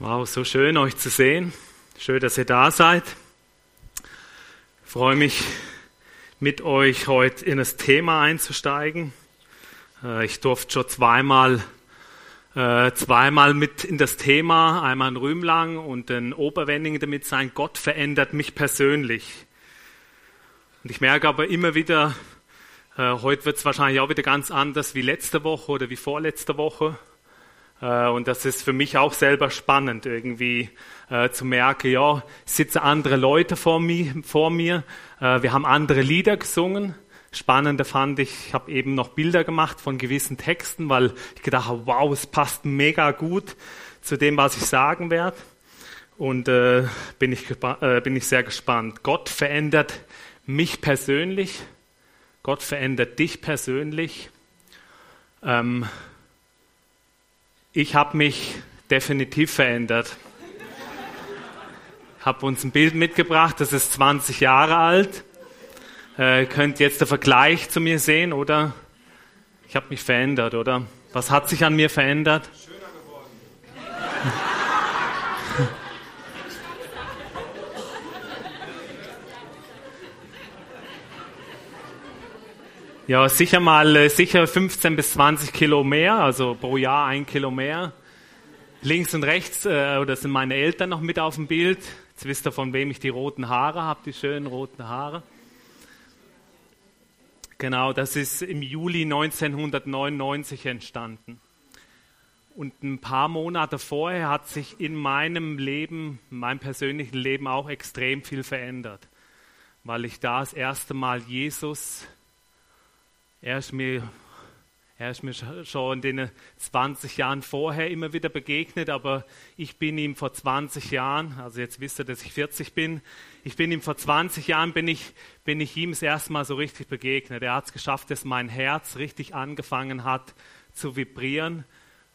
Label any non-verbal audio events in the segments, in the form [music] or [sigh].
Wow, so schön euch zu sehen. Schön, dass ihr da seid. Ich freue mich, mit euch heute in das Thema einzusteigen. Äh, ich durfte schon zweimal, äh, zweimal mit in das Thema, einmal in Rümlang und in Oberwendingen damit sein, Gott verändert mich persönlich. Und ich merke aber immer wieder, äh, heute wird es wahrscheinlich auch wieder ganz anders wie letzte Woche oder wie vorletzte Woche. Äh, und das ist für mich auch selber spannend, irgendwie äh, zu merken, ja, sitzen andere Leute vor mir, vor mir. Äh, wir haben andere Lieder gesungen. Spannender fand ich, ich habe eben noch Bilder gemacht von gewissen Texten, weil ich gedacht habe, wow, es passt mega gut zu dem, was ich sagen werde. Und äh, bin, ich, bin ich sehr gespannt. Gott verändert mich persönlich. Gott verändert dich persönlich. Ähm, ich habe mich definitiv verändert. Ich habe uns ein Bild mitgebracht, das ist 20 Jahre alt. Äh, könnt jetzt den Vergleich zu mir sehen, oder? Ich habe mich verändert, oder? Was hat sich an mir verändert? Ja, sicher mal, äh, sicher 15 bis 20 Kilo mehr, also pro Jahr ein Kilo mehr. Links und rechts, äh, oder sind meine Eltern noch mit auf dem Bild. Jetzt wisst ihr, von wem ich die roten Haare habe, die schönen roten Haare. Genau, das ist im Juli 1999 entstanden. Und ein paar Monate vorher hat sich in meinem Leben, in meinem persönlichen Leben auch extrem viel verändert, weil ich da das erste Mal Jesus er ist mir, er ist mir schon in den 20 Jahren vorher immer wieder begegnet, aber ich bin ihm vor 20 Jahren, also jetzt wisst ihr, dass ich 40 bin, ich bin ihm vor 20 Jahren, bin ich, bin ich ihm das erste Mal so richtig begegnet. Er hat es geschafft, dass mein Herz richtig angefangen hat zu vibrieren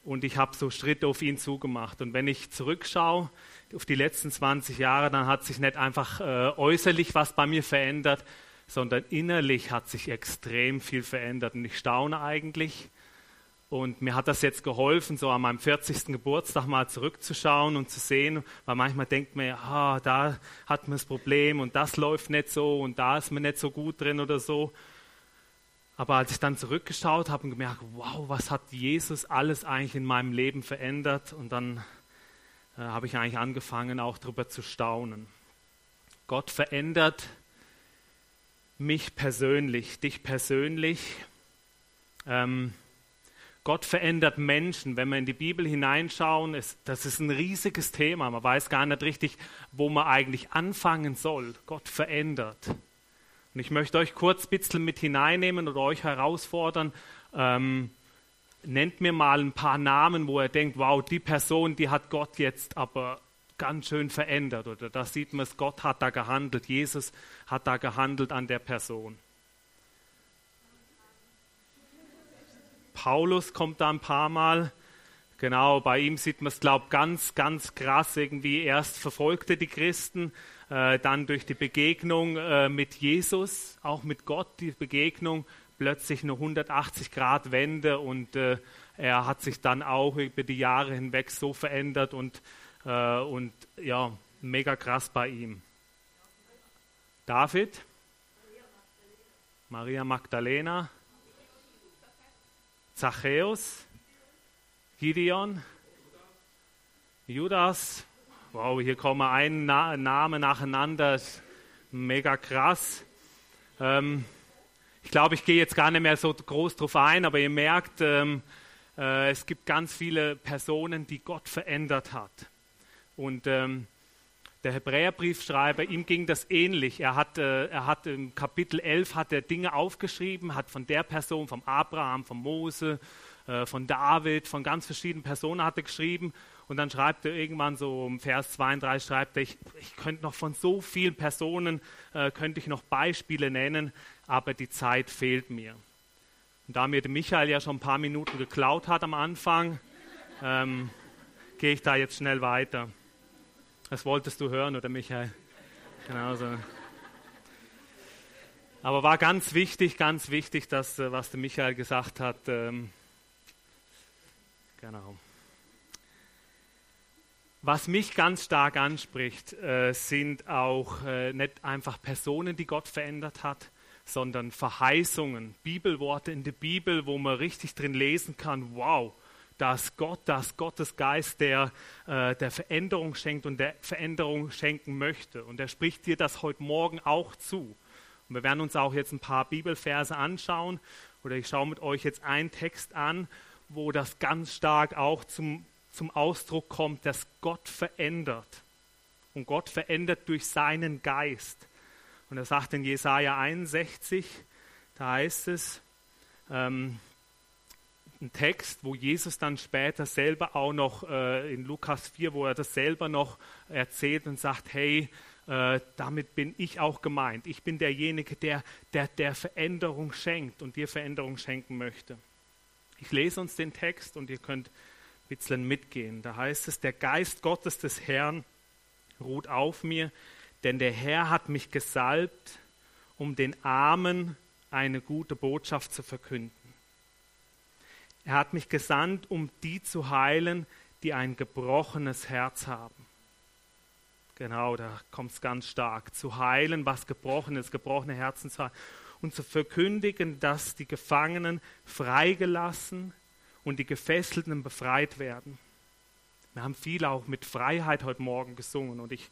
und ich habe so Schritte auf ihn zugemacht. Und wenn ich zurückschaue auf die letzten 20 Jahre, dann hat sich nicht einfach äh, äußerlich was bei mir verändert, sondern innerlich hat sich extrem viel verändert. Und ich staune eigentlich. Und mir hat das jetzt geholfen, so an meinem 40. Geburtstag mal zurückzuschauen und zu sehen, weil manchmal denkt man, ah, da hat man das Problem und das läuft nicht so und da ist man nicht so gut drin oder so. Aber als ich dann zurückgeschaut habe und gemerkt, wow, was hat Jesus alles eigentlich in meinem Leben verändert? Und dann äh, habe ich eigentlich angefangen, auch darüber zu staunen. Gott verändert mich persönlich, dich persönlich. Ähm, Gott verändert Menschen. Wenn wir in die Bibel hineinschauen, ist, das ist ein riesiges Thema. Man weiß gar nicht richtig, wo man eigentlich anfangen soll. Gott verändert. Und ich möchte euch kurz ein bisschen mit hineinnehmen oder euch herausfordern. Ähm, nennt mir mal ein paar Namen, wo er denkt, wow, die Person, die hat Gott jetzt aber ganz schön verändert. Oder da sieht man es, Gott hat da gehandelt, Jesus hat da gehandelt an der Person. Paulus kommt da ein paar Mal. Genau, bei ihm sieht man es, glaube ich, ganz, ganz krass irgendwie. Erst verfolgte die Christen, äh, dann durch die Begegnung äh, mit Jesus, auch mit Gott, die Begegnung, plötzlich eine 180 Grad Wende und äh, er hat sich dann auch über die Jahre hinweg so verändert und äh, und ja, mega krass bei ihm. David, Maria Magdalena, Zachäus, Gideon, Judas. Wow, hier kommen ein Na Name nacheinander. Mega krass. Ähm, ich glaube, ich gehe jetzt gar nicht mehr so groß drauf ein, aber ihr merkt, ähm, äh, es gibt ganz viele Personen, die Gott verändert hat. Und ähm, der Hebräerbriefschreiber, ihm ging das ähnlich. Er hat, äh, er hat im Kapitel 11 hat er Dinge aufgeschrieben, hat von der Person, vom Abraham, von Mose, äh, von David, von ganz verschiedenen Personen hat er geschrieben. Und dann schreibt er irgendwann so im Vers 32, schreibt er, ich, ich könnte noch von so vielen Personen, äh, könnte ich noch Beispiele nennen, aber die Zeit fehlt mir. Und da mir der Michael ja schon ein paar Minuten geklaut hat am Anfang, ähm, gehe ich da jetzt schnell weiter. Das wolltest du hören, oder Michael? Genauso. Aber war ganz wichtig, ganz wichtig, dass, äh, was der Michael gesagt hat. Ähm, genau. Was mich ganz stark anspricht, äh, sind auch äh, nicht einfach Personen, die Gott verändert hat, sondern Verheißungen, Bibelworte in der Bibel, wo man richtig drin lesen kann, wow, dass Gott, dass Gottes Geist der, äh, der Veränderung schenkt und der Veränderung schenken möchte. Und er spricht dir das heute Morgen auch zu. Und wir werden uns auch jetzt ein paar Bibelverse anschauen oder ich schaue mit euch jetzt einen Text an, wo das ganz stark auch zum zum Ausdruck kommt, dass Gott verändert. Und Gott verändert durch seinen Geist. Und er sagt in Jesaja 61, da heißt es, ähm, ein Text, wo Jesus dann später selber auch noch äh, in Lukas 4, wo er das selber noch erzählt und sagt, hey, äh, damit bin ich auch gemeint. Ich bin derjenige, der, der der Veränderung schenkt und dir Veränderung schenken möchte. Ich lese uns den Text und ihr könnt bisschen mitgehen. Da heißt es, der Geist Gottes des Herrn ruht auf mir, denn der Herr hat mich gesalbt, um den Armen eine gute Botschaft zu verkünden. Er hat mich gesandt, um die zu heilen, die ein gebrochenes Herz haben. Genau, da kommt es ganz stark. Zu heilen, was gebrochen ist, gebrochene Herzen zu heilen. Und zu verkündigen, dass die Gefangenen freigelassen und die Gefesselten befreit werden. Wir haben viel auch mit Freiheit heute Morgen gesungen und ich,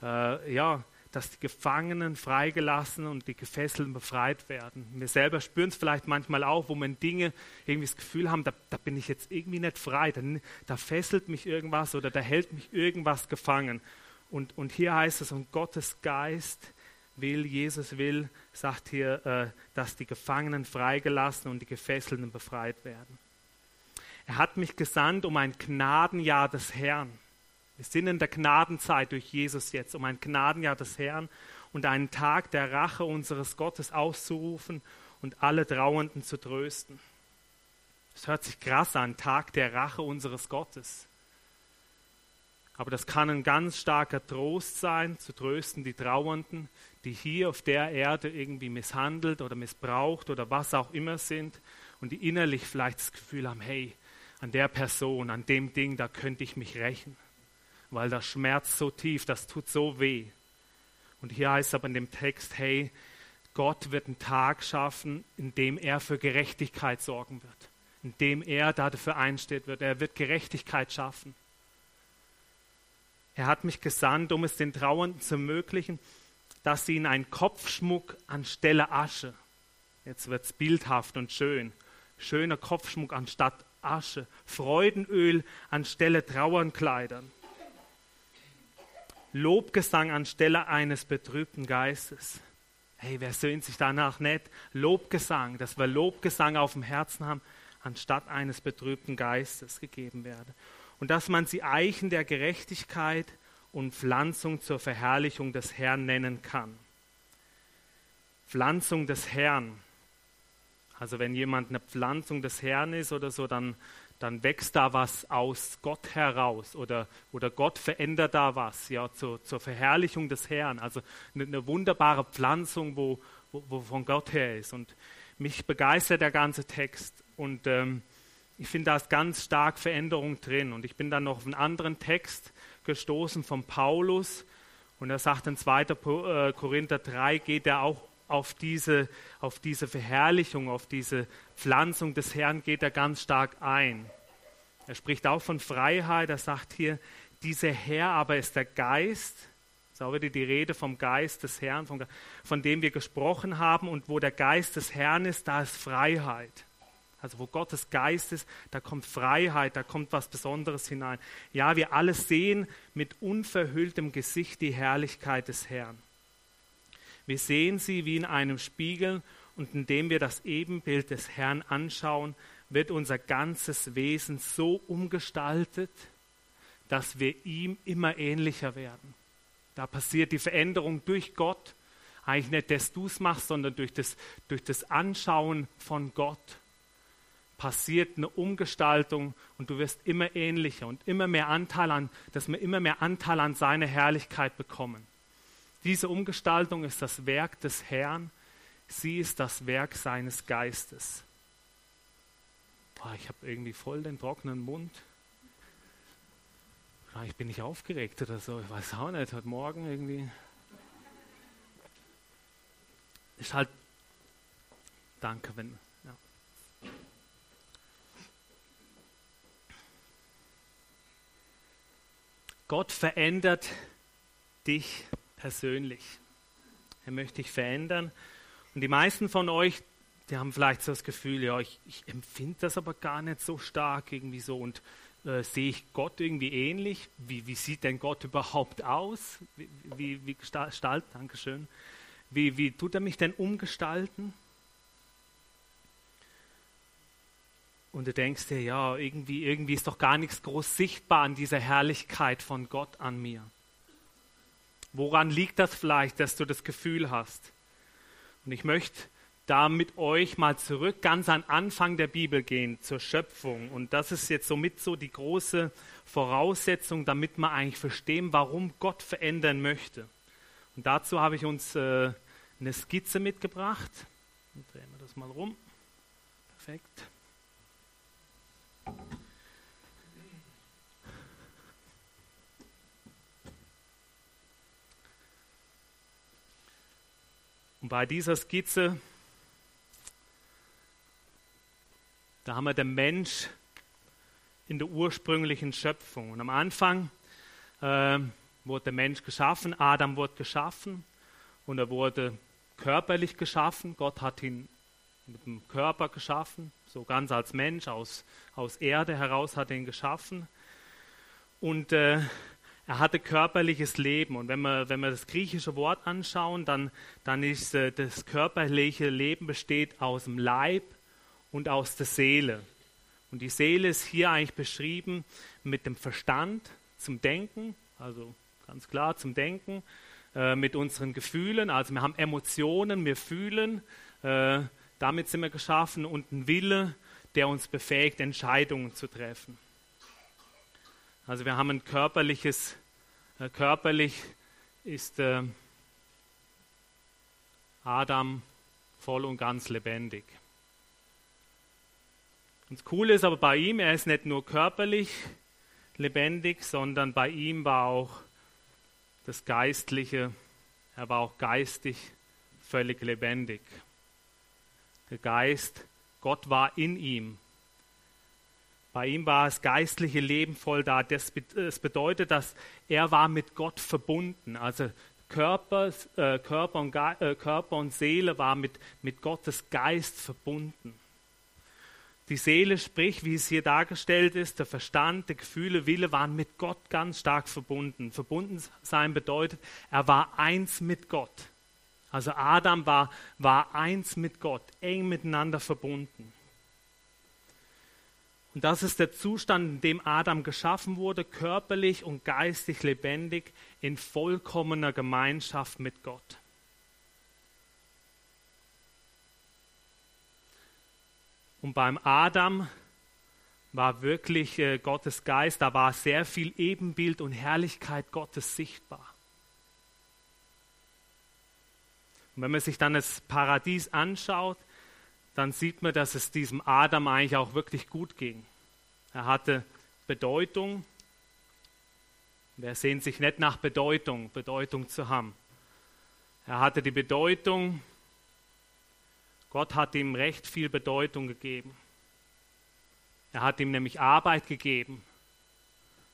äh, ja, dass die Gefangenen freigelassen und die Gefesselten befreit werden. Wir selber spüren es vielleicht manchmal auch, wo man Dinge irgendwie das Gefühl haben, da, da bin ich jetzt irgendwie nicht frei, da, da, fesselt mich irgendwas oder da hält mich irgendwas gefangen. Und, und hier heißt es, und Gottes Geist will, Jesus will, sagt hier, äh, dass die Gefangenen freigelassen und die Gefesselten befreit werden. Er hat mich gesandt um ein Gnadenjahr des Herrn. Wir sind in der Gnadenzeit durch Jesus jetzt, um ein Gnadenjahr des Herrn und einen Tag der Rache unseres Gottes auszurufen und alle Trauernden zu trösten. Es hört sich krass an, Tag der Rache unseres Gottes. Aber das kann ein ganz starker Trost sein, zu trösten die Trauernden, die hier auf der Erde irgendwie misshandelt oder missbraucht oder was auch immer sind und die innerlich vielleicht das Gefühl haben, hey, an der Person, an dem Ding, da könnte ich mich rächen, weil das schmerzt so tief, das tut so weh. Und hier heißt aber in dem Text, hey, Gott wird einen Tag schaffen, in dem er für Gerechtigkeit sorgen wird, in dem er dafür einsteht wird. Er wird Gerechtigkeit schaffen. Er hat mich gesandt, um es den Trauernden zu ermöglichen, dass sie in einen Kopfschmuck anstelle Asche, jetzt wird es bildhaft und schön, schöner Kopfschmuck anstatt Asche, Freudenöl anstelle Trauernkleidern, Lobgesang anstelle eines betrübten Geistes. Hey, wer sehnt sich danach nicht? Lobgesang, dass wir Lobgesang auf dem Herzen haben, anstatt eines betrübten Geistes gegeben werde. Und dass man sie Eichen der Gerechtigkeit und Pflanzung zur Verherrlichung des Herrn nennen kann. Pflanzung des Herrn. Also wenn jemand eine Pflanzung des Herrn ist oder so, dann, dann wächst da was aus Gott heraus oder, oder Gott verändert da was ja, zur, zur Verherrlichung des Herrn. Also eine, eine wunderbare Pflanzung, wo, wo, wo, von Gott her ist. Und mich begeistert der ganze Text. Und ähm, ich finde, da ist ganz stark Veränderung drin. Und ich bin dann noch auf einen anderen Text gestoßen von Paulus. Und er sagt in 2. Äh, Korinther 3, geht er auch auf diese, auf diese Verherrlichung, auf diese Pflanzung des Herrn geht er ganz stark ein. Er spricht auch von Freiheit, er sagt hier, dieser Herr aber ist der Geist, auch wieder die Rede vom Geist des Herrn, von, von dem wir gesprochen haben und wo der Geist des Herrn ist, da ist Freiheit. Also wo Gottes Geist ist, da kommt Freiheit, da kommt was Besonderes hinein. Ja, wir alle sehen mit unverhülltem Gesicht die Herrlichkeit des Herrn. Wir sehen sie wie in einem Spiegel und indem wir das Ebenbild des Herrn anschauen, wird unser ganzes Wesen so umgestaltet, dass wir ihm immer ähnlicher werden. Da passiert die Veränderung durch Gott, eigentlich nicht, dass du es machst, sondern durch das, durch das Anschauen von Gott passiert eine Umgestaltung und du wirst immer ähnlicher und immer mehr Anteil an, dass wir immer mehr Anteil an seiner Herrlichkeit bekommen. Diese Umgestaltung ist das Werk des Herrn. Sie ist das Werk seines Geistes. Boah, ich habe irgendwie voll den trockenen Mund. Ich bin nicht aufgeregt oder so, ich weiß auch nicht, heute Morgen irgendwie. Ist halt, danke, wenn, ja. Gott verändert dich persönlich. Er möchte dich verändern. Und die meisten von euch, die haben vielleicht so das Gefühl, ja, ich, ich empfinde das aber gar nicht so stark irgendwie so und äh, sehe ich Gott irgendwie ähnlich? Wie, wie, sieht denn Gott überhaupt aus? Wie, wie, wie gestaltet, Dankeschön. Wie, wie tut er mich denn umgestalten? Und du denkst dir, ja, irgendwie, irgendwie ist doch gar nichts groß sichtbar an dieser Herrlichkeit von Gott an mir. Woran liegt das vielleicht, dass du das Gefühl hast? Und ich möchte da mit euch mal zurück ganz an Anfang der Bibel gehen, zur Schöpfung. Und das ist jetzt somit so die große Voraussetzung, damit wir eigentlich verstehen, warum Gott verändern möchte. Und dazu habe ich uns äh, eine Skizze mitgebracht. Und drehen wir das mal rum. Perfekt. Und bei dieser Skizze Da haben wir den Mensch in der ursprünglichen Schöpfung. Und am Anfang äh, wurde der Mensch geschaffen, Adam wurde geschaffen und er wurde körperlich geschaffen. Gott hat ihn mit dem Körper geschaffen, so ganz als Mensch, aus, aus Erde heraus hat er ihn geschaffen. Und äh, er hatte körperliches Leben. Und wenn wir, wenn wir das griechische Wort anschauen, dann, dann ist äh, das körperliche Leben besteht aus dem Leib, und aus der Seele. Und die Seele ist hier eigentlich beschrieben mit dem Verstand zum Denken, also ganz klar zum Denken, äh, mit unseren Gefühlen, also wir haben Emotionen, wir fühlen, äh, damit sind wir geschaffen und ein Wille, der uns befähigt, Entscheidungen zu treffen. Also wir haben ein körperliches, äh, körperlich ist äh, Adam voll und ganz lebendig. Und das Coole ist aber bei ihm, er ist nicht nur körperlich lebendig, sondern bei ihm war auch das Geistliche, er war auch geistig völlig lebendig. Der Geist, Gott war in ihm. Bei ihm war das geistliche Leben voll da. Das, bedeutet, dass er war mit Gott verbunden. Also Körper, äh, Körper, und, äh, Körper und Seele war mit, mit Gottes Geist verbunden. Die Seele, sprich, wie es hier dargestellt ist, der Verstand, die Gefühle, Wille waren mit Gott ganz stark verbunden. Verbunden sein bedeutet, er war eins mit Gott. Also Adam war, war eins mit Gott, eng miteinander verbunden. Und das ist der Zustand, in dem Adam geschaffen wurde, körperlich und geistig lebendig, in vollkommener Gemeinschaft mit Gott. Und beim Adam war wirklich äh, Gottes Geist, da war sehr viel Ebenbild und Herrlichkeit Gottes sichtbar. Und wenn man sich dann das Paradies anschaut, dann sieht man, dass es diesem Adam eigentlich auch wirklich gut ging. Er hatte Bedeutung. Wer sehnt sich nicht nach Bedeutung, Bedeutung zu haben? Er hatte die Bedeutung, Gott hat ihm recht viel Bedeutung gegeben. Er hat ihm nämlich Arbeit gegeben.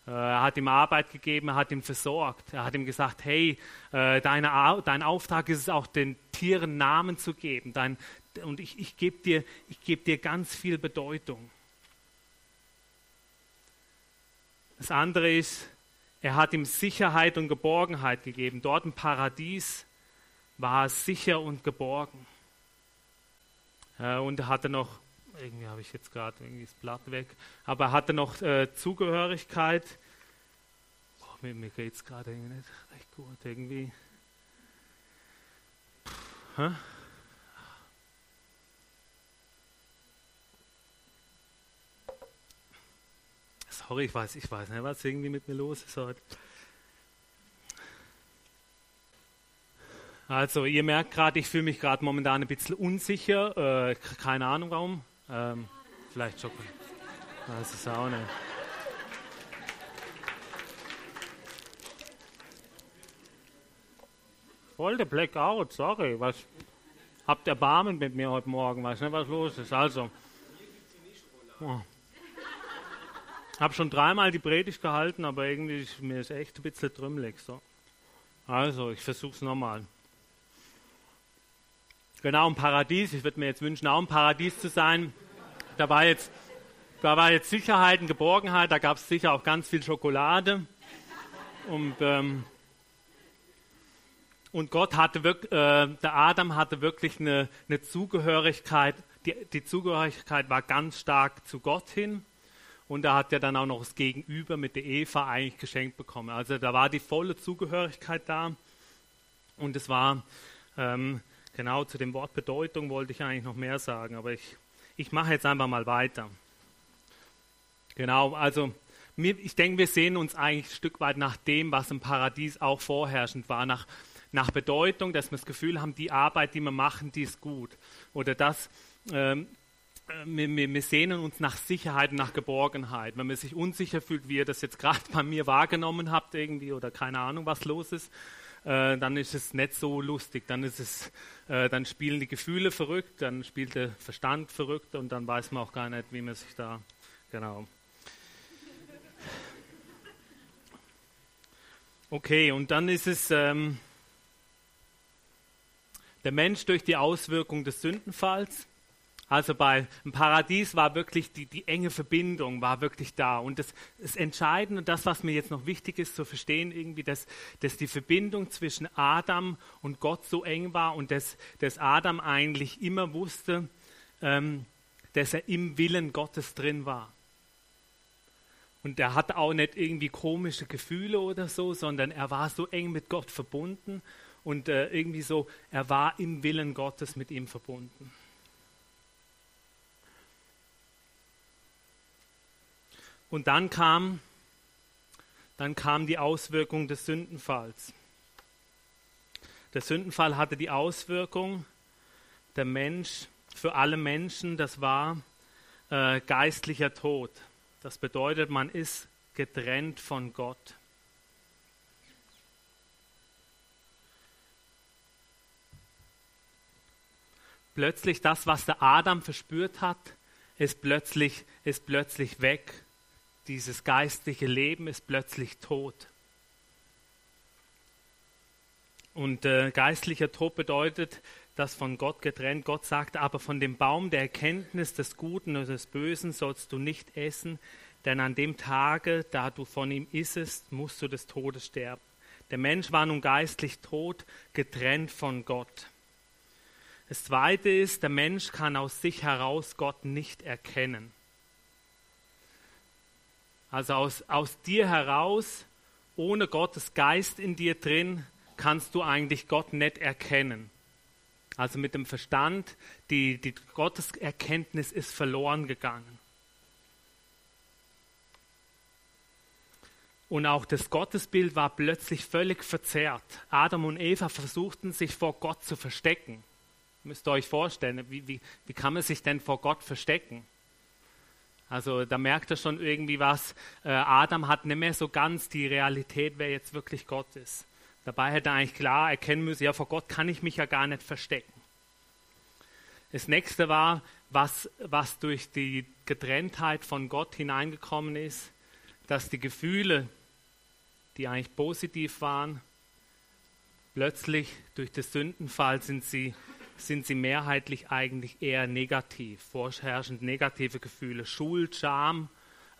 Äh, er hat ihm Arbeit gegeben, er hat ihm versorgt. Er hat ihm gesagt, hey, äh, deine, dein Auftrag ist es auch, den Tieren Namen zu geben. Dein, und ich, ich gebe dir, geb dir ganz viel Bedeutung. Das andere ist, er hat ihm Sicherheit und Geborgenheit gegeben. Dort im Paradies war er sicher und geborgen. Äh, und er hatte noch, irgendwie habe ich jetzt gerade irgendwie das Blatt weg, aber er hatte noch äh, Zugehörigkeit. Boah, mir mir geht es gerade irgendwie nicht recht gut, irgendwie. Puh, sorry, ich weiß, ich weiß nicht, was irgendwie mit mir los ist heute. Also, ihr merkt gerade, ich fühle mich gerade momentan ein bisschen unsicher. Äh, keine Ahnung warum. Ähm, vielleicht schon. Weiß ist auch nicht. Voll der Blackout, sorry. Was, habt Erbarmen mit mir heute Morgen, weiß nicht, was los ist. Also. Oh habe schon dreimal die Predigt gehalten, aber irgendwie ist mir ist echt ein bisschen trümmelig. So. Also, ich versuche es nochmal. Genau, ein Paradies. Ich würde mir jetzt wünschen, auch ein Paradies zu sein. Da war jetzt, da war jetzt Sicherheit und Geborgenheit, da gab es sicher auch ganz viel Schokolade. Und, ähm, und Gott hatte wirklich, äh, der Adam hatte wirklich eine, eine Zugehörigkeit. Die, die Zugehörigkeit war ganz stark zu Gott hin. Und er hat ja dann auch noch das Gegenüber mit der Eva eigentlich geschenkt bekommen. Also da war die volle Zugehörigkeit da. Und es war, ähm, genau zu dem Wort Bedeutung wollte ich eigentlich noch mehr sagen, aber ich, ich mache jetzt einfach mal weiter. Genau, also ich denke, wir sehen uns eigentlich ein Stück weit nach dem, was im Paradies auch vorherrschend war, nach, nach Bedeutung, dass wir das Gefühl haben, die Arbeit, die wir machen, die ist gut. Oder dass ähm, wir, wir, wir, sehnen uns nach Sicherheit, nach Geborgenheit. Wenn man sich unsicher fühlt, wie ihr das jetzt gerade [laughs] bei mir wahrgenommen habt irgendwie oder keine Ahnung, was los ist, äh, dann ist es nicht so lustig. Dann ist es, äh, dann spielen die Gefühle verrückt, dann spielt der Verstand verrückt und dann weiß man auch gar nicht, wie man sich da genau. Okay, und dann ist es ähm, der Mensch durch die Auswirkung des Sündenfalls. Also bei im Paradies war wirklich die, die enge Verbindung, war wirklich da. Und das, das Entscheidende, das, was mir jetzt noch wichtig ist zu verstehen, irgendwie, dass, dass die Verbindung zwischen Adam und Gott so eng war und dass, dass Adam eigentlich immer wusste, ähm, dass er im Willen Gottes drin war. Und er hatte auch nicht irgendwie komische Gefühle oder so, sondern er war so eng mit Gott verbunden und äh, irgendwie so, er war im Willen Gottes mit ihm verbunden. Und dann kam, dann kam die Auswirkung des Sündenfalls. Der Sündenfall hatte die Auswirkung, der Mensch, für alle Menschen, das war äh, geistlicher Tod. Das bedeutet, man ist getrennt von Gott. Plötzlich das, was der Adam verspürt hat, ist plötzlich, ist plötzlich weg. Dieses geistliche Leben ist plötzlich tot. Und äh, geistlicher Tod bedeutet, das von Gott getrennt. Gott sagt aber von dem Baum der Erkenntnis des Guten und des Bösen sollst du nicht essen, denn an dem Tage, da du von ihm issest, musst du des Todes sterben. Der Mensch war nun geistlich tot, getrennt von Gott. Das Zweite ist, der Mensch kann aus sich heraus Gott nicht erkennen. Also aus, aus dir heraus, ohne Gottes Geist in dir drin, kannst du eigentlich Gott nicht erkennen. Also mit dem Verstand, die, die Gotteserkenntnis ist verloren gegangen. Und auch das Gottesbild war plötzlich völlig verzerrt. Adam und Eva versuchten sich vor Gott zu verstecken. Müsst ihr euch vorstellen, wie, wie, wie kann man sich denn vor Gott verstecken? Also da merkt er schon irgendwie was. Äh, Adam hat nicht mehr so ganz die Realität, wer jetzt wirklich Gott ist. Dabei hätte er eigentlich klar erkennen müssen, ja, vor Gott kann ich mich ja gar nicht verstecken. Das nächste war, was, was durch die Getrenntheit von Gott hineingekommen ist, dass die Gefühle, die eigentlich positiv waren, plötzlich durch den Sündenfall sind sie, sind sie mehrheitlich eigentlich eher negativ, vorherrschend negative Gefühle. Schuld, Scham,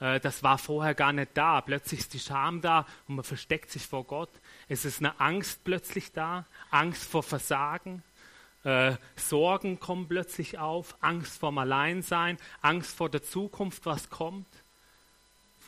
äh, das war vorher gar nicht da. Plötzlich ist die Scham da und man versteckt sich vor Gott. Es ist eine Angst plötzlich da, Angst vor Versagen. Äh, Sorgen kommen plötzlich auf, Angst vorm Alleinsein, Angst vor der Zukunft, was kommt.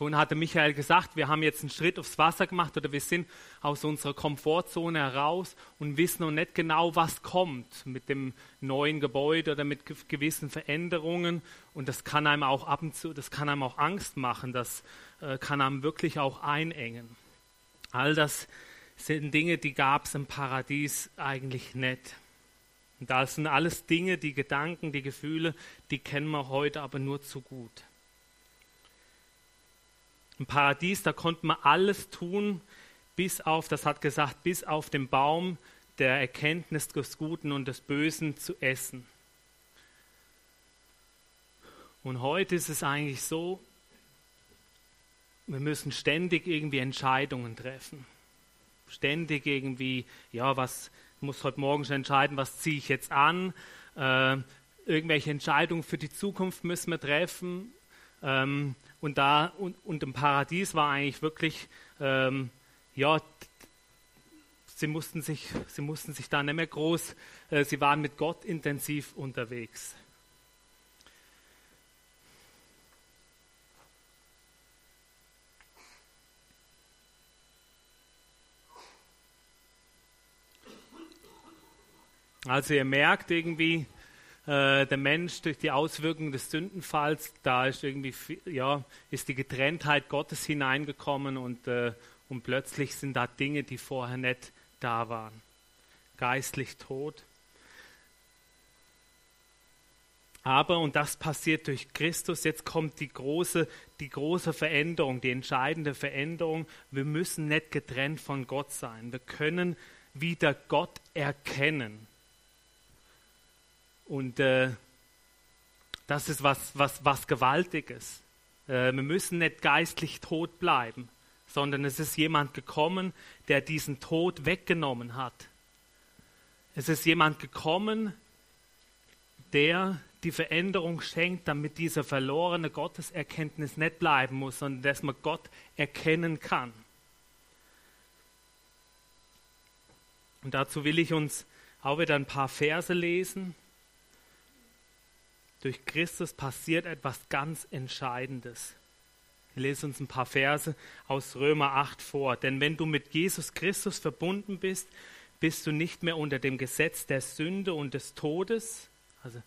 Vorhin hatte Michael gesagt, wir haben jetzt einen Schritt aufs Wasser gemacht oder wir sind aus unserer Komfortzone heraus und wissen noch nicht genau, was kommt mit dem neuen Gebäude oder mit gewissen Veränderungen. Und das kann einem auch ab und zu, das kann einem auch Angst machen, das äh, kann einem wirklich auch einengen. All das sind Dinge, die gab es im Paradies eigentlich nicht. Und das sind alles Dinge, die Gedanken, die Gefühle, die kennen wir heute aber nur zu gut. Im Paradies, da konnte man alles tun, bis auf, das hat gesagt, bis auf den Baum der Erkenntnis des Guten und des Bösen zu essen. Und heute ist es eigentlich so, wir müssen ständig irgendwie Entscheidungen treffen. Ständig irgendwie, ja, was muss heute Morgen schon entscheiden, was ziehe ich jetzt an? Äh, irgendwelche Entscheidungen für die Zukunft müssen wir treffen. Ähm, und da und, und, im Paradies war eigentlich wirklich, ähm, ja, sie mussten sich, sie mussten sich da nicht mehr groß, äh, sie waren mit Gott intensiv unterwegs. Also ihr merkt irgendwie, äh, der Mensch durch die Auswirkungen des Sündenfalls, da ist irgendwie, ja, ist die Getrenntheit Gottes hineingekommen und, äh, und plötzlich sind da Dinge, die vorher nicht da waren. Geistlich tot. Aber, und das passiert durch Christus, jetzt kommt die große, die große Veränderung, die entscheidende Veränderung. Wir müssen nicht getrennt von Gott sein. Wir können wieder Gott erkennen. Und äh, das ist was, was, was Gewaltiges. Äh, wir müssen nicht geistlich tot bleiben, sondern es ist jemand gekommen, der diesen Tod weggenommen hat. Es ist jemand gekommen, der die Veränderung schenkt, damit diese verlorene Gotteserkenntnis nicht bleiben muss, sondern dass man Gott erkennen kann. Und dazu will ich uns auch wieder ein paar Verse lesen. Durch Christus passiert etwas ganz Entscheidendes. Ich lese uns ein paar Verse aus Römer 8 vor. Denn wenn du mit Jesus Christus verbunden bist, bist du nicht mehr unter dem Gesetz der Sünde und des Todes. Also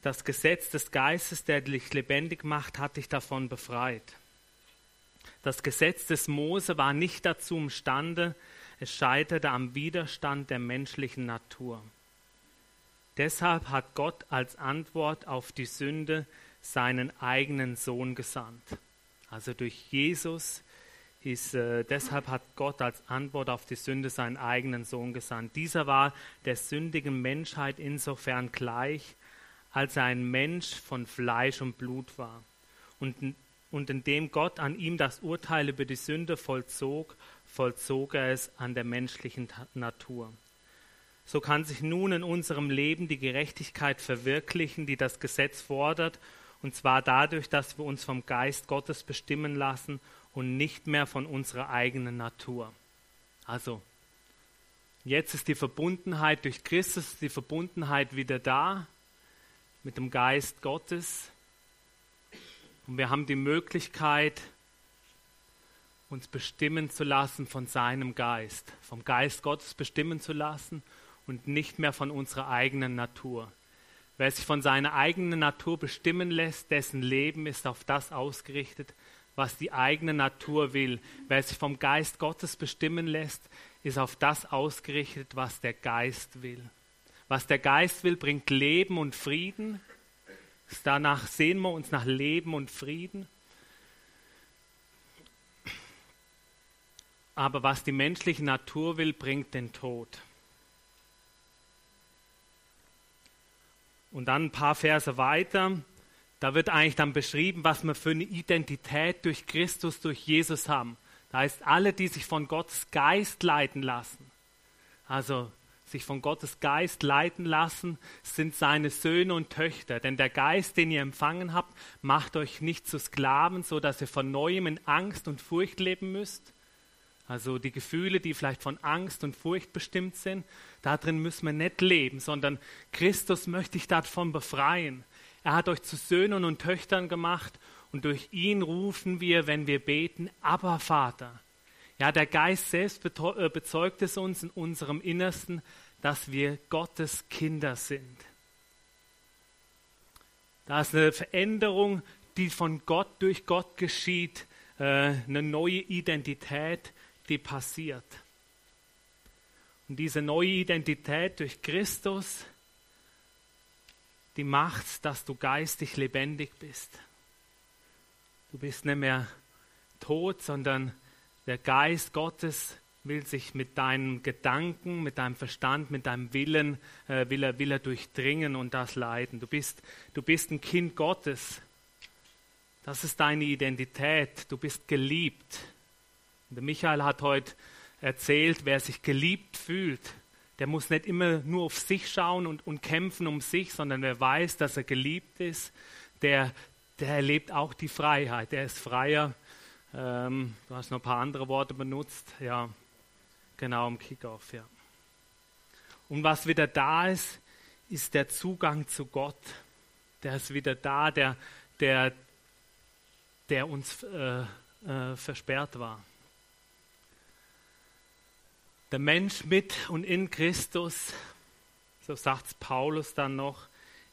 das Gesetz des Geistes, der dich lebendig macht, hat dich davon befreit. Das Gesetz des Mose war nicht dazu imstande, es scheiterte am Widerstand der menschlichen Natur. Deshalb hat Gott als Antwort auf die Sünde seinen eigenen Sohn gesandt. Also durch Jesus ist, äh, deshalb hat Gott als Antwort auf die Sünde seinen eigenen Sohn gesandt. Dieser war der sündigen Menschheit insofern gleich, als er ein Mensch von Fleisch und Blut war. Und, und indem Gott an ihm das Urteil über die Sünde vollzog, vollzog er es an der menschlichen Natur so kann sich nun in unserem Leben die Gerechtigkeit verwirklichen, die das Gesetz fordert, und zwar dadurch, dass wir uns vom Geist Gottes bestimmen lassen und nicht mehr von unserer eigenen Natur. Also, jetzt ist die Verbundenheit durch Christus, die Verbundenheit wieder da mit dem Geist Gottes. Und wir haben die Möglichkeit, uns bestimmen zu lassen von seinem Geist, vom Geist Gottes bestimmen zu lassen und nicht mehr von unserer eigenen Natur. Wer sich von seiner eigenen Natur bestimmen lässt, dessen Leben ist auf das ausgerichtet, was die eigene Natur will. Wer sich vom Geist Gottes bestimmen lässt, ist auf das ausgerichtet, was der Geist will. Was der Geist will, bringt Leben und Frieden. Danach sehen wir uns nach Leben und Frieden. Aber was die menschliche Natur will, bringt den Tod. Und dann ein paar Verse weiter, da wird eigentlich dann beschrieben, was wir für eine Identität durch Christus, durch Jesus haben. Da heißt, alle, die sich von Gottes Geist leiten lassen, also sich von Gottes Geist leiten lassen, sind seine Söhne und Töchter. Denn der Geist, den ihr empfangen habt, macht euch nicht zu Sklaven, so dass ihr von neuem in Angst und Furcht leben müsst. Also die Gefühle, die vielleicht von Angst und Furcht bestimmt sind, darin müssen wir nicht leben, sondern Christus möchte dich davon befreien. Er hat euch zu Söhnen und Töchtern gemacht und durch ihn rufen wir, wenn wir beten, aber Vater. Ja, der Geist selbst äh, bezeugt es uns in unserem Innersten, dass wir Gottes Kinder sind. Da ist eine Veränderung, die von Gott durch Gott geschieht, äh, eine neue Identität, die passiert. Und diese neue Identität durch Christus, die macht, dass du geistig lebendig bist. Du bist nicht mehr tot, sondern der Geist Gottes will sich mit deinen Gedanken, mit deinem Verstand, mit deinem Willen, äh, will, er, will er durchdringen und das leiden. Du bist, du bist ein Kind Gottes. Das ist deine Identität. Du bist geliebt. Der Michael hat heute erzählt, wer sich geliebt fühlt, der muss nicht immer nur auf sich schauen und, und kämpfen um sich, sondern wer weiß, dass er geliebt ist, der, der erlebt auch die Freiheit. Der ist freier. Ähm, du hast noch ein paar andere Worte benutzt. Ja, Genau, im Kickoff, ja. Und was wieder da ist, ist der Zugang zu Gott. Der ist wieder da, der, der, der uns äh, äh, versperrt war. Der Mensch mit und in Christus, so sagt Paulus dann noch,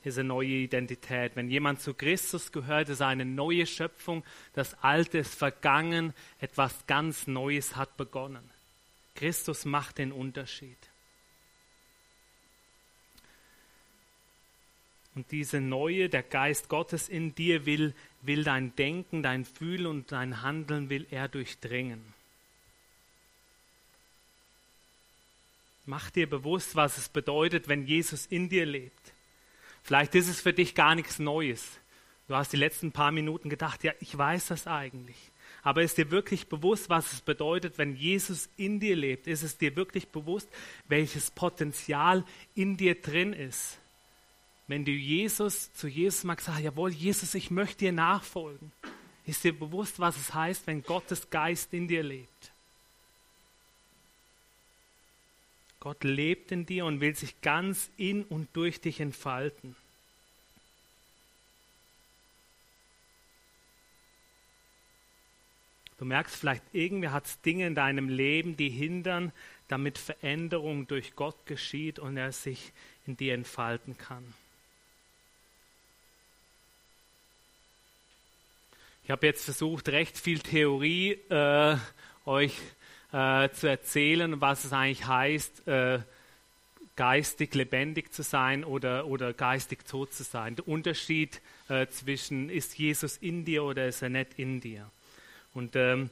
ist eine neue Identität. Wenn jemand zu Christus gehört, ist eine neue Schöpfung. Das Alte ist vergangen, etwas ganz Neues hat begonnen. Christus macht den Unterschied. Und diese neue, der Geist Gottes in dir will, will dein Denken, dein Fühlen und dein Handeln will er durchdringen. Mach dir bewusst, was es bedeutet, wenn Jesus in dir lebt. Vielleicht ist es für dich gar nichts Neues. Du hast die letzten paar Minuten gedacht, ja, ich weiß das eigentlich. Aber ist dir wirklich bewusst, was es bedeutet, wenn Jesus in dir lebt? Ist es dir wirklich bewusst, welches Potenzial in dir drin ist? Wenn du Jesus zu Jesus magst, sag, jawohl, Jesus, ich möchte dir nachfolgen. Ist dir bewusst, was es heißt, wenn Gottes Geist in dir lebt? Gott lebt in dir und will sich ganz in und durch dich entfalten. Du merkst vielleicht, irgendwie hat es Dinge in deinem Leben, die hindern, damit Veränderung durch Gott geschieht und er sich in dir entfalten kann. Ich habe jetzt versucht, recht viel Theorie äh, euch äh, zu erzählen, was es eigentlich heißt, äh, geistig lebendig zu sein oder, oder geistig tot zu sein. Der Unterschied äh, zwischen, ist Jesus in dir oder ist er nicht in dir? Und ähm,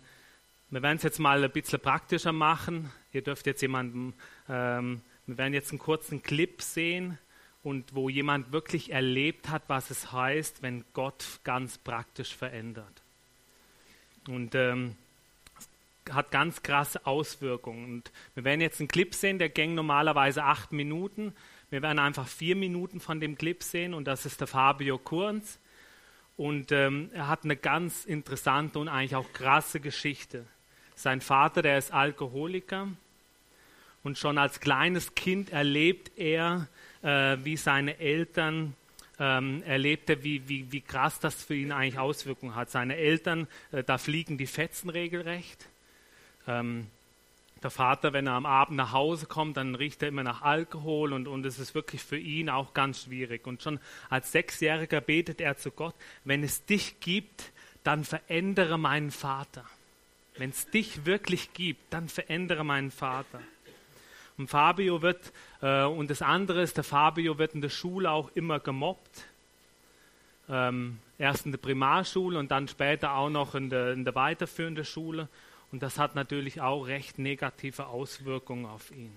wir werden es jetzt mal ein bisschen praktischer machen. Ihr dürft jetzt jemanden, ähm, wir werden jetzt einen kurzen Clip sehen und wo jemand wirklich erlebt hat, was es heißt, wenn Gott ganz praktisch verändert. Und ähm, hat ganz krasse Auswirkungen. Und wir werden jetzt einen Clip sehen, der ging normalerweise acht Minuten. Wir werden einfach vier Minuten von dem Clip sehen und das ist der Fabio Kurz. Und ähm, er hat eine ganz interessante und eigentlich auch krasse Geschichte. Sein Vater, der ist Alkoholiker. Und schon als kleines Kind erlebt er, äh, wie seine Eltern ähm, erlebte, wie, wie, wie krass das für ihn eigentlich Auswirkungen hat. Seine Eltern, äh, da fliegen die Fetzen regelrecht. Ähm, der Vater, wenn er am Abend nach Hause kommt, dann riecht er immer nach Alkohol und, und es ist wirklich für ihn auch ganz schwierig. Und schon als Sechsjähriger betet er zu Gott, wenn es dich gibt, dann verändere meinen Vater. Wenn es dich wirklich gibt, dann verändere meinen Vater. Und Fabio wird, äh, und das andere ist, der Fabio wird in der Schule auch immer gemobbt. Ähm, erst in der Primarschule und dann später auch noch in der, in der weiterführenden Schule. Und das hat natürlich auch recht negative Auswirkungen auf ihn.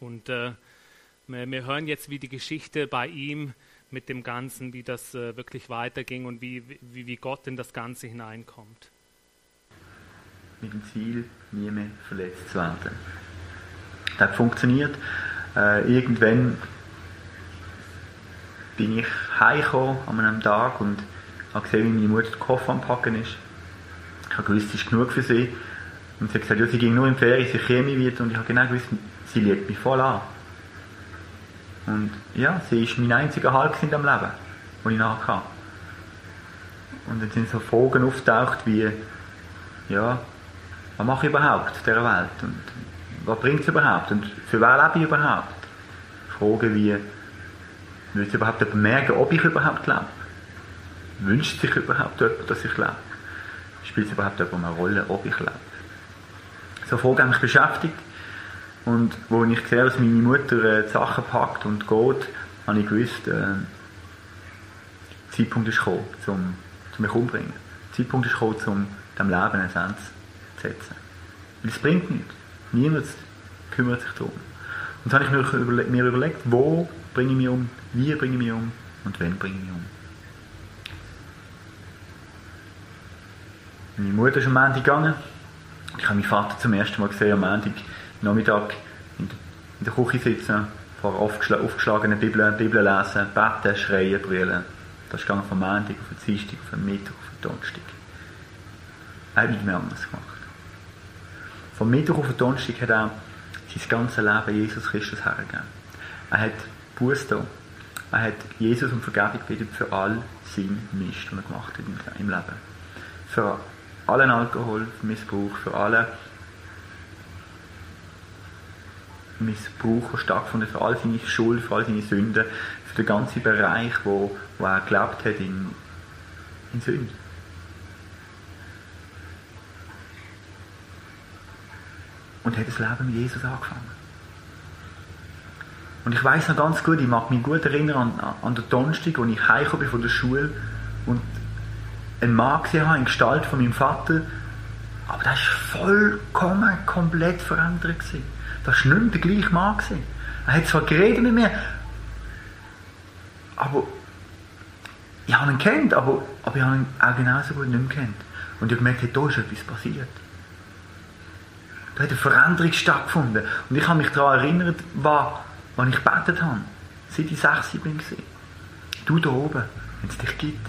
Und äh, wir, wir, hören jetzt, wie die Geschichte bei ihm mit dem Ganzen, wie das äh, wirklich weiterging und wie, wie, wie Gott in das Ganze hineinkommt. Mit dem Ziel, nie mehr verletzt zu werden. Das hat funktioniert. Äh, irgendwann bin ich heimgekommen an einem Tag und habe gesehen, wie meine Mutter den Koffer am Packen ist habe gewusst, es ist genug für sie. Und sie hat gesagt, ja, sie ging nur in die Ferien, sie käme wieder. Und ich habe genau gewusst, sie liebt mich voll an. Und ja, sie ist mein einziger Halt in dem Leben, den ich nachher hatte. Und dann sind so Fragen auftaucht wie, ja, was mache ich überhaupt in dieser Welt? Und was bringt es überhaupt? Und für wen lebe ich überhaupt? Fragen wie, will es überhaupt jemand merken, ob ich überhaupt lebe? Wünscht sich überhaupt jemand, dass ich lebe? Spielt es überhaupt eine Rolle, ob ich lebe. So haben mich beschäftigt und wo ich sehe, dass meine Mutter äh, die Sachen packt und geht, habe ich gewusst, äh, der Zeitpunkt ist gekommen, um, mich umzubringen. Der Zeitpunkt ist gekommen, um dem Leben ein Ende zu setzen. Weil es bringt nichts. Niemand kümmert sich darum. Und dann habe ich mir überlegt, wo bringe ich mich um, wie bringe ich mich um und wann bringe ich mich um. Meine Mutter ist am Montag gegangen. Ich habe meinen Vater zum ersten Mal gesehen am Montag Nachmittag in der Küche sitzen, vor aufgeschlagenen Bibeln, Bibel lesen, beten, schreien, brüllen. Das ist gegangen vom Montag auf den Dienstag, auf den Mittwoch, auf den Donnerstag. Er hat nicht mehr anders gemacht. Vom Mittwoch auf den Donnerstag hat er sein ganzes Leben Jesus Christus hergegeben. Er hat Buß da. Er hat Jesus um Vergebung gebeten für all seinen Mist, den er gemacht hat im Leben. Für allen Alkoholmissbrauch, für alle Missbrauch, der stattgefunden für all seine Schuld, für all seine Sünden, für den ganzen Bereich, wo, wo er gelebt hat in, in Sünde. Und hat das Leben mit Jesus angefangen. Und ich weiß noch ganz gut, ich mag mich gut erinnern an, an den Donnerstag, als ich heimgekommen bin von der Schule und gesehen habe in Gestalt von meinem Vater, aber das war vollkommen, komplett verändert. Gewesen. Das war nicht mehr der gleiche Mann. Gewesen. Er hat zwar geredet mit mir, aber ich habe ihn kennt, aber, aber ich habe ihn auch genauso gut nicht mehr kennt. Und ich habe gemerkt, da ist etwas passiert. Da hat eine Veränderung stattgefunden. Und ich habe mich daran erinnert, was, was ich gebetet habe, seit ich sechs bin. Du da oben, wenn es dich gibt,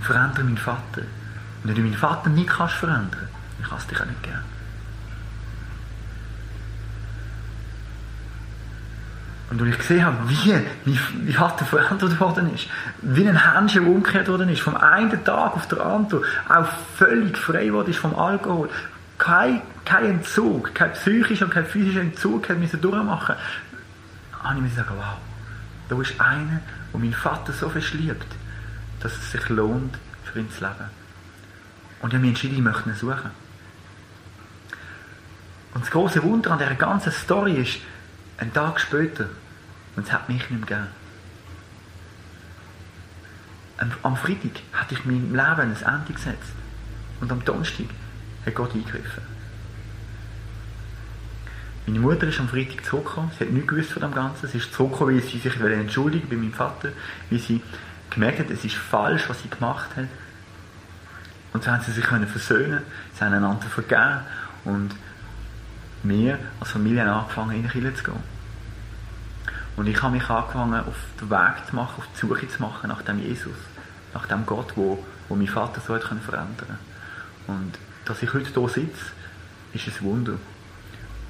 dann verändere meinen Vater. Und wenn du meinen Vater nicht kannst verändern, dann kannst du dich auch nicht gern. Und als ich gesehen habe, wie mein, Vater verändert worden ist, wie ein Händchen umgekehrt worden ist, vom einen Tag auf den anderen, auch völlig frei geworden ist vom Alkohol, kein, kein Entzug, kein psychischer und kein physischer Entzug hat müssen durchmachen, habe ich mir gesagt, wow, da ist einer, der meinen Vater so fest liebt, dass es sich lohnt, für ihn zu leben. Und ich habe mich entschieden, ich möchte ihn suchen. Und das große Wunder an dieser ganzen Story ist, ein Tag später, und es hat mich nicht mehr gegeben. Am Freitag hatte ich meinem Leben ein Ende gesetzt. Und am Donnerstag hat Gott eingegriffen. Meine Mutter ist am Freitag zurückgekommen. Sie hat nichts gewusst von dem Ganzen. Sie ist zurückgekommen, weil sie sich entschuldigen bei meinem Vater, weil sie gemerkt hat, es ist falsch, was sie gemacht hat. Und so haben sie sich versöhnen Sie haben einander vergeben. Und wir als Familie haben angefangen, in die Kirche zu gehen. Und ich habe mich angefangen, auf den Weg zu machen, auf die Suche zu machen nach dem Jesus, nach dem Gott, wo, wo mein Vater so hat verändern. Und dass ich heute hier sitze, ist ein Wunder.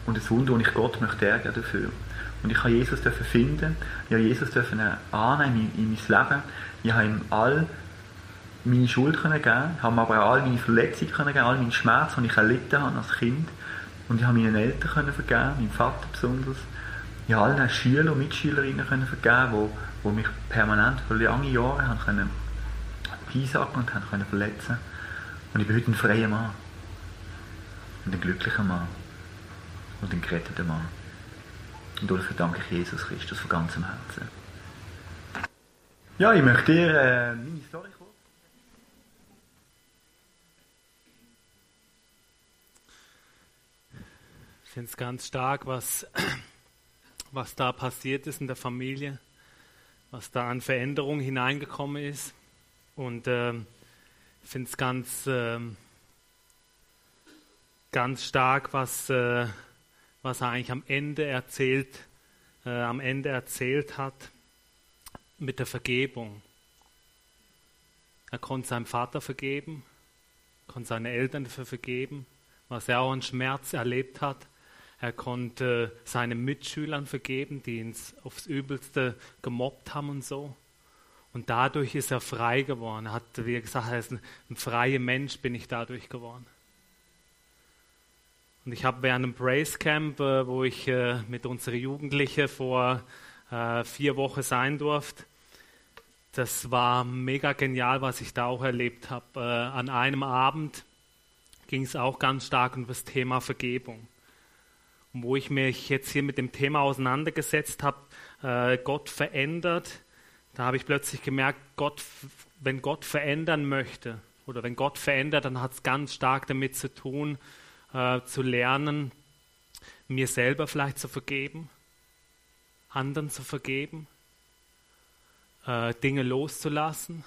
Und ein Wunder, und ich Gott möchte ärgern dafür. Und ich habe Jesus finden, ich habe Jesus dürfen annehmen in mein Leben. Ich habe ihm all meine Schuld können geben, ich habe aber auch all meine Verletzungen können geben, all meine Schmerzen, die ich erlitten habe als Kind. Und ich habe meinen Eltern können vergeben, meinem Vater besonders. Ich habe allen Schülern und Mitschülerinnen können vergeben, die, mich permanent für lange Jahre haben können und haben können verletzen. Und ich bin heute ein freier Mann. Und ein glücklicher Mann. Und ein geretteter Mann. Und dafür danke ich Jesus Christus von ganzem Herzen. Ja, ich möchte dir äh, meine Story kurz. Ich finde es ganz stark, was [clears throat] was da passiert ist in der Familie, was da an Veränderung hineingekommen ist. Und äh, ich finde es ganz, äh, ganz stark, was, äh, was er eigentlich am Ende erzählt, äh, am Ende erzählt hat mit der Vergebung. Er konnte seinem Vater vergeben, konnte seine Eltern dafür vergeben, was er auch an Schmerz erlebt hat. Er konnte seinen Mitschülern vergeben, die ihn aufs Übelste gemobbt haben und so. Und dadurch ist er frei geworden. Er hat, wie gesagt, er ist ein, ein freier Mensch, bin ich dadurch geworden. Und ich habe während einem Praise Camp, äh, wo ich äh, mit unseren Jugendlichen vor äh, vier Wochen sein durfte, das war mega genial, was ich da auch erlebt habe. An einem Abend ging es auch ganz stark um das Thema Vergebung wo ich mich jetzt hier mit dem Thema auseinandergesetzt habe, äh, Gott verändert, da habe ich plötzlich gemerkt, Gott, wenn Gott verändern möchte oder wenn Gott verändert, dann hat es ganz stark damit zu tun, äh, zu lernen, mir selber vielleicht zu vergeben, anderen zu vergeben, äh, Dinge loszulassen.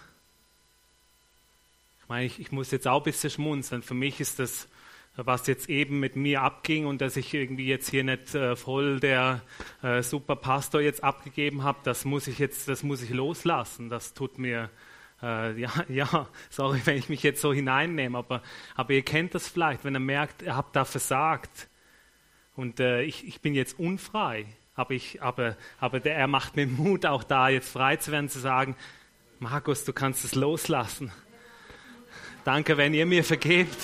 Ich meine, ich, ich muss jetzt auch ein bisschen schmunzeln. Für mich ist das was jetzt eben mit mir abging und dass ich irgendwie jetzt hier nicht äh, voll der äh, super Pastor jetzt abgegeben habe, das muss ich jetzt, das muss ich loslassen. Das tut mir, äh, [laughs] ja, ja, sorry, wenn ich mich jetzt so hineinnehme, aber, aber ihr kennt das vielleicht, wenn ihr merkt, ihr habt da versagt und äh, ich, ich bin jetzt unfrei, aber, ich, aber, aber der, er macht mir Mut, auch da jetzt frei zu werden, zu sagen, Markus, du kannst es loslassen. Danke, wenn ihr mir vergebt.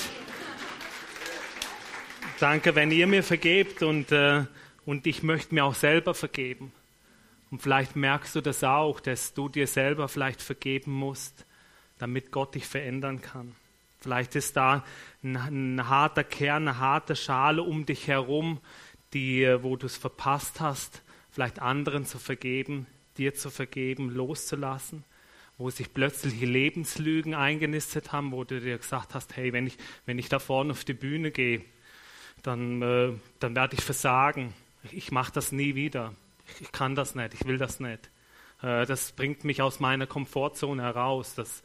Danke, wenn ihr mir vergebt und, äh, und ich möchte mir auch selber vergeben. Und vielleicht merkst du das auch, dass du dir selber vielleicht vergeben musst, damit Gott dich verändern kann. Vielleicht ist da ein, ein harter Kern, eine harte Schale um dich herum, die, wo du es verpasst hast, vielleicht anderen zu vergeben, dir zu vergeben, loszulassen, wo sich plötzlich Lebenslügen eingenistet haben, wo du dir gesagt hast, hey, wenn ich, wenn ich da vorne auf die Bühne gehe, dann, äh, dann werde ich versagen. Ich, ich mache das nie wieder. Ich, ich, kann das nicht, ich will das nicht. Äh, das bringt mich aus meiner Komfortzone heraus. Das,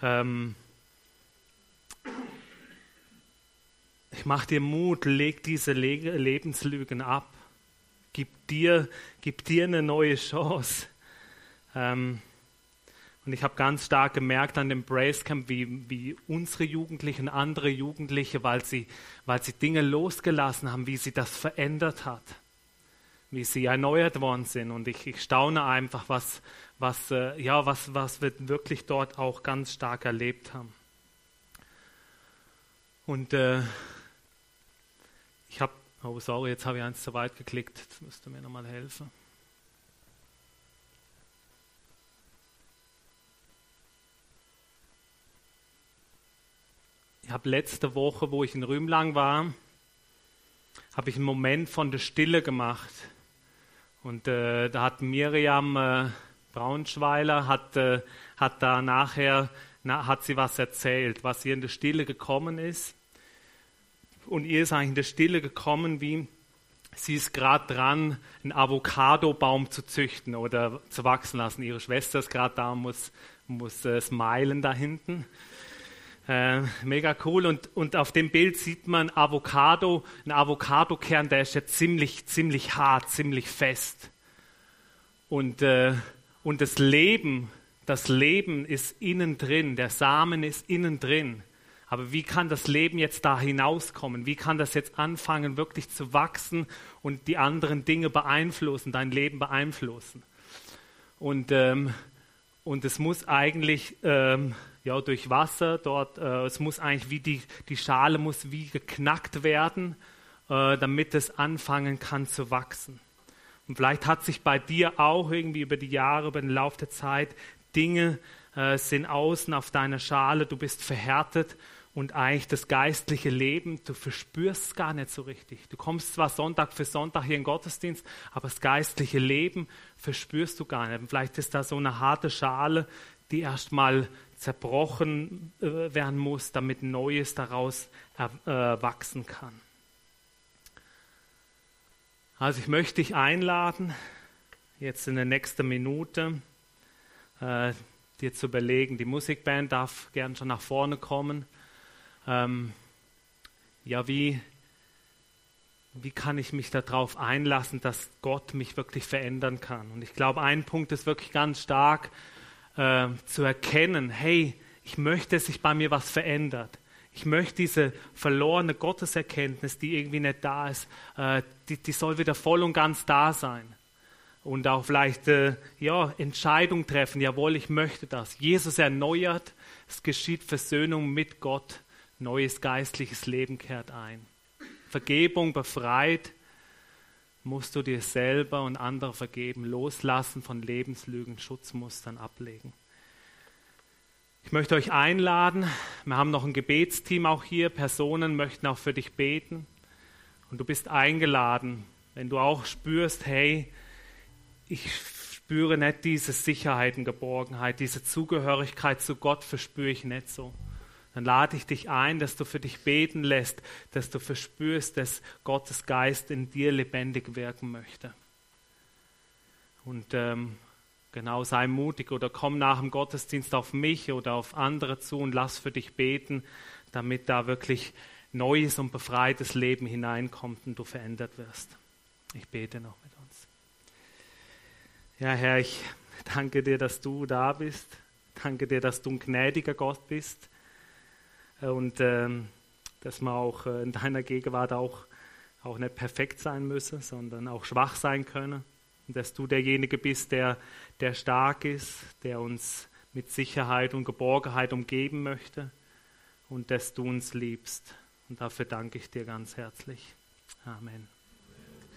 ähm, ich mache dir Mut, leg diese Le Lebenslügen ab. Gib dir, gib dir eine neue Chance. Ähm, und ich habe ganz stark gemerkt an dem Brace Camp, wie, wie unsere Jugendlichen, andere Jugendliche, weil sie, weil sie Dinge losgelassen haben, wie sie das verändert hat, wie sie erneuert worden sind. Und ich, ich staune einfach, was, was, äh, ja, was, was wir wirklich dort auch ganz stark erlebt haben. Und äh, ich habe, oh sorry, jetzt habe ich eins zu weit geklickt, jetzt müsst ihr mir nochmal helfen. Ich habe letzte Woche, wo ich in Rümlang war, habe ich einen Moment von der Stille gemacht. Und äh, da hat Miriam äh, Braunschweiler hat, äh, hat da nachher na, hat sie was erzählt, was ihr in der Stille gekommen ist. Und ihr ist eigentlich in der Stille gekommen, wie sie ist gerade dran, einen Avocadobaum zu züchten oder zu wachsen lassen. Ihre Schwester ist gerade da, muss, muss äh, smilen da hinten. Äh, mega cool. Und, und auf dem Bild sieht man Avocado, ein Avocadokern, der ist ja ziemlich, ziemlich hart, ziemlich fest. Und, äh, und das Leben, das Leben ist innen drin, der Samen ist innen drin. Aber wie kann das Leben jetzt da hinauskommen? Wie kann das jetzt anfangen, wirklich zu wachsen und die anderen Dinge beeinflussen, dein Leben beeinflussen? Und, ähm, und es muss eigentlich ähm, ja, durch Wasser dort, äh, es muss eigentlich wie die, die Schale muss wie geknackt werden, äh, damit es anfangen kann zu wachsen. Und vielleicht hat sich bei dir auch irgendwie über die Jahre, über den Lauf der Zeit Dinge äh, sind außen auf deiner Schale, du bist verhärtet und eigentlich das geistliche Leben, du verspürst gar nicht so richtig. Du kommst zwar Sonntag für Sonntag hier in den Gottesdienst, aber das geistliche Leben verspürst du gar nicht. Und vielleicht ist da so eine harte Schale, die erstmal zerbrochen äh, werden muss, damit Neues daraus äh, wachsen kann. Also ich möchte dich einladen, jetzt in der nächsten Minute äh, dir zu überlegen, die Musikband darf gern schon nach vorne kommen. Ähm, ja, wie, wie kann ich mich darauf einlassen, dass Gott mich wirklich verändern kann? Und ich glaube, ein Punkt ist wirklich ganz stark, äh, zu erkennen, hey, ich möchte, dass sich bei mir was verändert. Ich möchte diese verlorene Gotteserkenntnis, die irgendwie nicht da ist, äh, die, die, soll wieder voll und ganz da sein. Und auch vielleicht äh, ja, Entscheidung treffen, jawohl, ich möchte das. Jesus erneuert, es geschieht Versöhnung mit Gott, neues geistliches Leben kehrt ein. Vergebung befreit, musst du dir selber und andere vergeben, loslassen von Lebenslügen, Schutzmustern ablegen. Ich möchte euch einladen, wir haben noch ein Gebetsteam auch hier, Personen möchten auch für dich beten und du bist eingeladen, wenn du auch spürst, hey, ich spüre nicht diese Sicherheit und Geborgenheit, diese Zugehörigkeit zu Gott verspüre ich nicht so. Dann lade ich dich ein, dass du für dich beten lässt, dass du verspürst, dass Gottes Geist in dir lebendig wirken möchte. Und ähm, genau sei mutig oder komm nach dem Gottesdienst auf mich oder auf andere zu und lass für dich beten, damit da wirklich neues und befreites Leben hineinkommt und du verändert wirst. Ich bete noch mit uns. Ja, Herr, ich danke dir, dass du da bist. Danke dir, dass du ein gnädiger Gott bist und ähm, dass man auch äh, in deiner Gegenwart auch, auch nicht perfekt sein müsse, sondern auch schwach sein könne. Und dass du derjenige bist, der, der stark ist, der uns mit Sicherheit und Geborgenheit umgeben möchte und dass du uns liebst. Und dafür danke ich dir ganz herzlich. Amen.